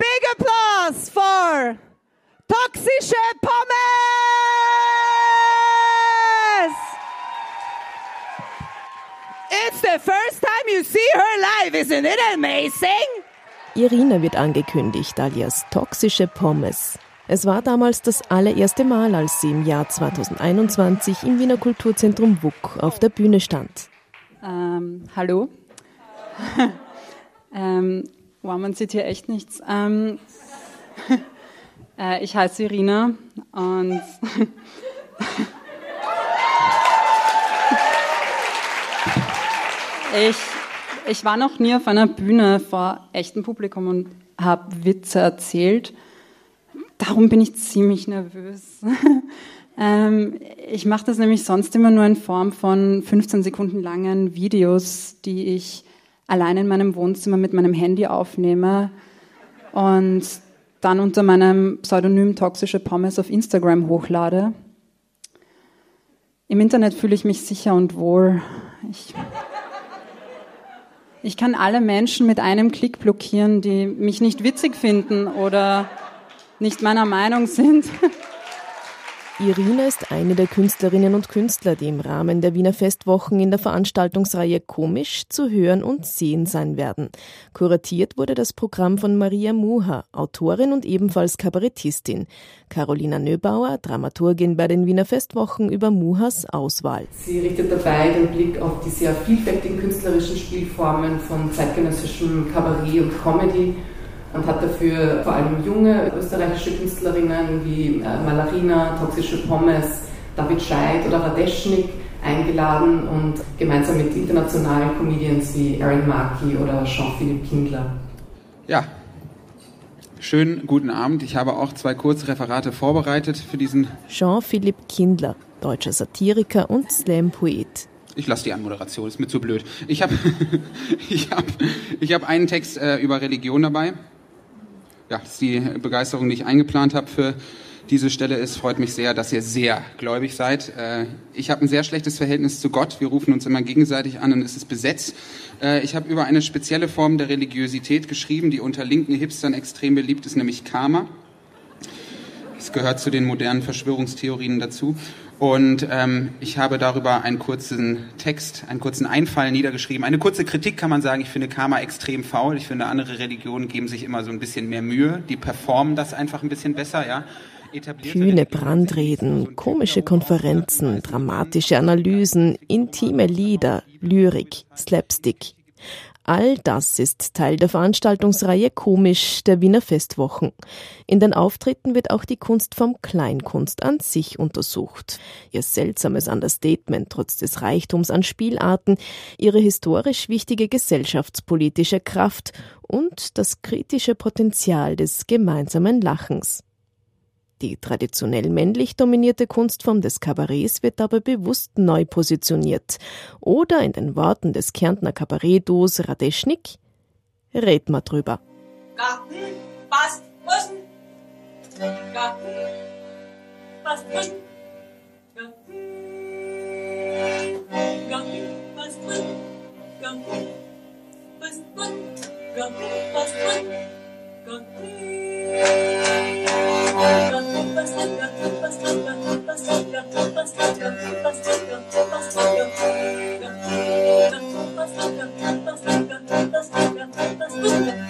big applause for Toxische Pommes! It's the first time you see her live, isn't it amazing? Irina wird angekündigt, alias Toxische Pommes. Es war damals das allererste Mal, als sie im Jahr 2021 im Wiener Kulturzentrum WUK auf der Bühne stand. Ähm, hallo. ähm, wow, man sieht hier echt nichts. Ähm, äh, ich heiße Irina und ich, ich war noch nie auf einer Bühne vor echtem Publikum und habe Witze erzählt darum bin ich ziemlich nervös. ähm, ich mache das nämlich sonst immer nur in Form von 15 Sekunden langen Videos, die ich allein in meinem Wohnzimmer mit meinem Handy aufnehme und dann unter meinem Pseudonym Toxische Pommes auf Instagram hochlade. Im Internet fühle ich mich sicher und wohl. Ich, ich kann alle Menschen mit einem Klick blockieren, die mich nicht witzig finden oder nicht meiner Meinung sind. Irina ist eine der Künstlerinnen und Künstler, die im Rahmen der Wiener Festwochen in der Veranstaltungsreihe Komisch zu hören und sehen sein werden. Kuratiert wurde das Programm von Maria Muha, Autorin und ebenfalls Kabarettistin. Carolina Nöbauer, Dramaturgin bei den Wiener Festwochen über Muhas Auswahl. Sie richtet dabei den Blick auf die sehr vielfältigen künstlerischen Spielformen von zeitgenössischem Kabarett und Comedy und hat dafür vor allem junge österreichische Künstlerinnen wie äh, Malarina, Toxische Pommes, David Scheid oder Radeschnik eingeladen und gemeinsam mit internationalen Comedians wie Aaron Markey oder Jean-Philippe Kindler. Ja, schönen guten Abend. Ich habe auch zwei Kurzreferate vorbereitet für diesen. Jean-Philippe Kindler, deutscher Satiriker und Slam-Poet. Ich lasse die Anmoderation, ist mir zu blöd. Ich habe ich hab, ich hab einen Text äh, über Religion dabei ja, dass die Begeisterung, die ich eingeplant habe für diese Stelle ist. Freut mich sehr, dass ihr sehr gläubig seid. Äh, ich habe ein sehr schlechtes Verhältnis zu Gott. Wir rufen uns immer gegenseitig an und es ist besetzt. Äh, ich habe über eine spezielle Form der Religiosität geschrieben, die unter linken Hipstern extrem beliebt ist, nämlich Karma. Gehört zu den modernen Verschwörungstheorien dazu. Und ähm, ich habe darüber einen kurzen Text, einen kurzen Einfall niedergeschrieben. Eine kurze Kritik kann man sagen, ich finde Karma extrem faul. Ich finde, andere Religionen geben sich immer so ein bisschen mehr Mühe. Die performen das einfach ein bisschen besser, ja. Kühne Brandreden, komische Konferenzen, dramatische Analysen, intime Lieder, Lyrik, Slapstick. All das ist Teil der Veranstaltungsreihe Komisch der Wiener Festwochen. In den Auftritten wird auch die Kunstform Kleinkunst an sich untersucht. Ihr seltsames Understatement trotz des Reichtums an Spielarten, ihre historisch wichtige gesellschaftspolitische Kraft und das kritische Potenzial des gemeinsamen Lachens. Die traditionell männlich dominierte Kunstform des Kabarets wird dabei bewusst neu positioniert. Oder in den Worten des Kärntner Kabarettduos Radeschnik, red mal drüber. Garten, passt, müssen. Garten, passt, müssen. Garten, Garten, passt, müssen. Garten, passt, müssen. Garten, passt, müssen. toca, toca, toca, toca, toca.